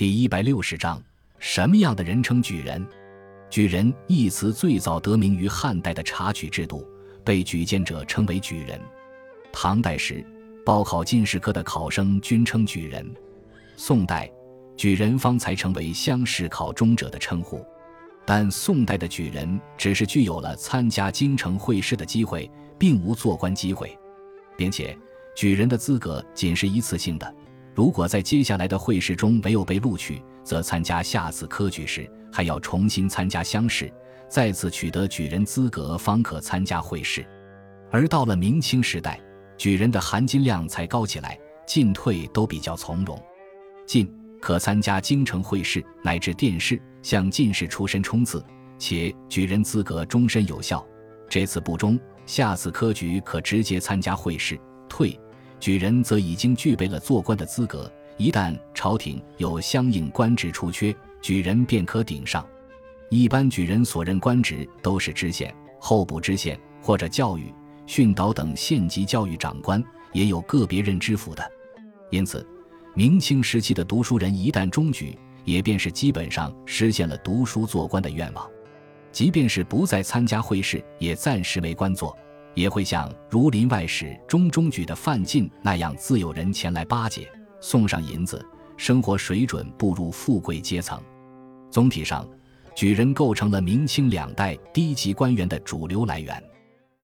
第一百六十章，什么样的人称举人？举人一词最早得名于汉代的察举制度，被举荐者称为举人。唐代时，报考进士科的考生均称举人。宋代，举人方才成为乡试考中者的称呼。但宋代的举人只是具有了参加京城会试的机会，并无做官机会，并且举人的资格仅是一次性的。如果在接下来的会试中没有被录取，则参加下次科举时还要重新参加乡试，再次取得举人资格方可参加会试。而到了明清时代，举人的含金量才高起来，进退都比较从容。进可参加京城会试乃至殿试，向进士出身冲刺，且举人资格终身有效。这次不中，下次科举可直接参加会试。退。举人则已经具备了做官的资格，一旦朝廷有相应官职出缺，举人便可顶上。一般举人所任官职都是知县、候补知县或者教育、训导等县级教育长官，也有个别任知府的。因此，明清时期的读书人一旦中举，也便是基本上实现了读书做官的愿望，即便是不再参加会试，也暂时为官做。也会像《儒林外史》中中举的范进那样，自有人前来巴结，送上银子，生活水准步入富贵阶层。总体上，举人构成了明清两代低级官员的主流来源。